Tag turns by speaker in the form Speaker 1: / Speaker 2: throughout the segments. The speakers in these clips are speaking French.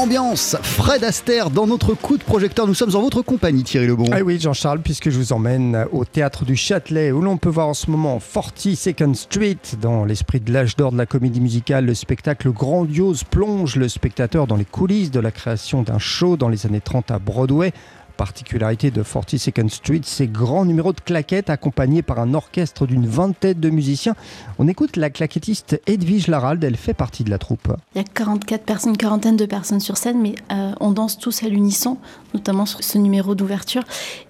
Speaker 1: l'ambiance. Fred Astaire dans notre coup de projecteur. Nous sommes en votre compagnie, Thierry Lebon.
Speaker 2: Ah oui, Jean-Charles, puisque je vous emmène au théâtre du Châtelet, où l'on peut voir en ce moment 42nd Street. Dans l'esprit de l'âge d'or de la comédie musicale, le spectacle grandiose plonge le spectateur dans les coulisses de la création d'un show dans les années 30 à Broadway particularité de 42nd Street, ces grands numéros de claquettes accompagnés par un orchestre d'une vingtaine de musiciens. On écoute la claquettiste Edwige Larald, elle fait partie de la troupe.
Speaker 3: Il y a 44 personnes, quarantaine de personnes sur scène, mais euh, on danse tous à l'unisson, notamment sur ce numéro d'ouverture.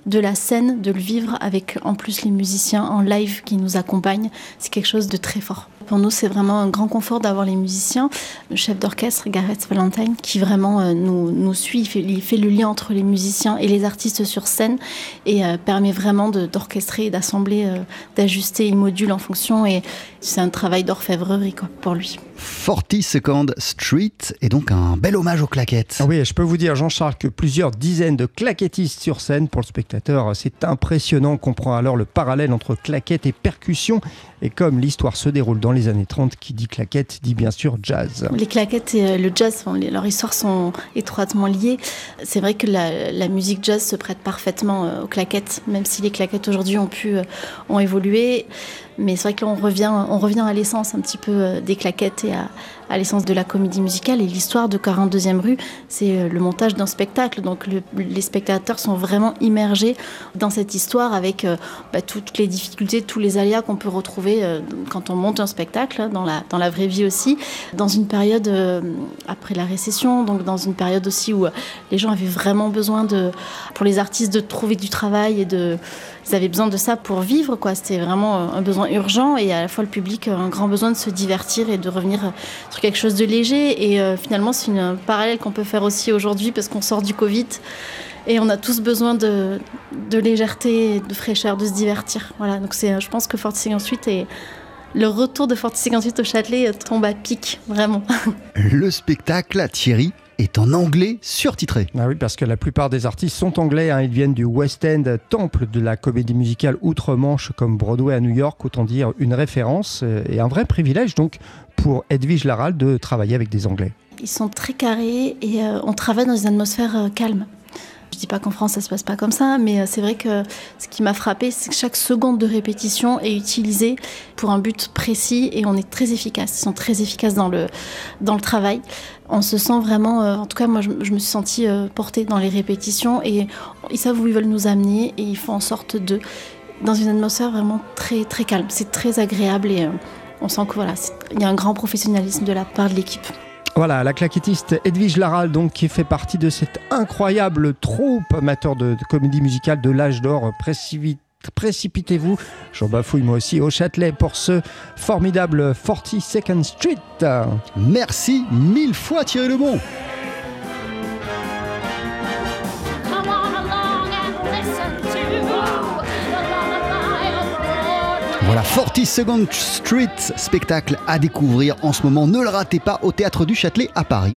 Speaker 3: De la scène, de le vivre avec en plus les musiciens en live qui nous accompagnent, c'est quelque chose de très fort. Pour nous, c'est vraiment un grand confort d'avoir les musiciens. Le chef d'orchestre, Gareth Valentine, qui vraiment euh, nous, suit, il fait, il fait, le lien entre les musiciens et les artistes sur scène et euh, permet vraiment d'orchestrer, d'assembler, euh, d'ajuster les modules en fonction. Et c'est un travail d'orfèvrerie pour lui.
Speaker 1: 42nd Street est donc un bel hommage aux claquettes.
Speaker 2: Ah oui, je peux vous dire, Jean-Charles, que plusieurs dizaines de claquettistes sur scène pour le spectateur, c'est impressionnant. On comprend alors le parallèle entre claquettes et percussions. Et comme l'histoire se déroule dans les années 30, qui dit claquette dit bien sûr jazz.
Speaker 3: Les claquettes et euh, le jazz, leur histoire sont étroitement liées. C'est vrai que la, la, musique jazz se prête parfaitement euh, aux claquettes, même si les claquettes aujourd'hui ont pu euh, ont évolué. Mais c'est vrai que là, on revient, on revient à l'essence un petit peu des claquettes et à, à l'essence de la comédie musicale. Et l'histoire de 42e rue, c'est le montage d'un spectacle. Donc le, les spectateurs sont vraiment immergés dans cette histoire avec bah, toutes les difficultés, tous les aléas qu'on peut retrouver quand on monte un spectacle, dans la, dans la vraie vie aussi, dans une période euh, après la récession, donc dans une période aussi où les gens avaient vraiment besoin de, pour les artistes de trouver du travail et de, ils avaient besoin de ça pour vivre, quoi. C'était vraiment un besoin urgent et à la fois le public un grand besoin de se divertir et de revenir quelque chose de léger. Et euh, finalement, c'est une parallèle qu'on peut faire aussi aujourd'hui parce qu'on sort du Covid. Et on a tous besoin de, de légèreté, de fraîcheur, de se divertir. Voilà, donc c'est, je pense que 46 est le retour de 46 au Châtelet tombe à pic, vraiment.
Speaker 1: Le spectacle, Thierry, est en anglais surtitré.
Speaker 2: Ah oui, parce que la plupart des artistes sont anglais. Hein. Ils viennent du West End, temple de la comédie musicale outre-Manche, comme Broadway à New York. Autant dire une référence et un vrai privilège donc pour Edwige Larald de travailler avec des Anglais.
Speaker 3: Ils sont très carrés et euh, on travaille dans une atmosphère euh, calme. Je dis pas qu'en France ça se passe pas comme ça, mais c'est vrai que ce qui m'a frappé, c'est que chaque seconde de répétition est utilisée pour un but précis et on est très efficace. Ils sont très efficaces dans le dans le travail. On se sent vraiment, en tout cas moi je, je me suis sentie portée dans les répétitions et ils savent où ils veulent nous amener et ils font en sorte de dans une atmosphère vraiment très très calme. C'est très agréable et on sent que voilà, il y a un grand professionnalisme de la part de l'équipe.
Speaker 2: Voilà, la claquettiste Edwige Laral, donc, qui fait partie de cette incroyable troupe amateur de, de comédie musicale de l'âge d'or précipitez-vous, j'en bafouille moi aussi, au Châtelet pour ce formidable 42nd Street.
Speaker 1: Merci mille fois Thierry Lebon. Voilà, 42nd Street, spectacle à découvrir en ce moment. Ne le ratez pas au Théâtre du Châtelet à Paris.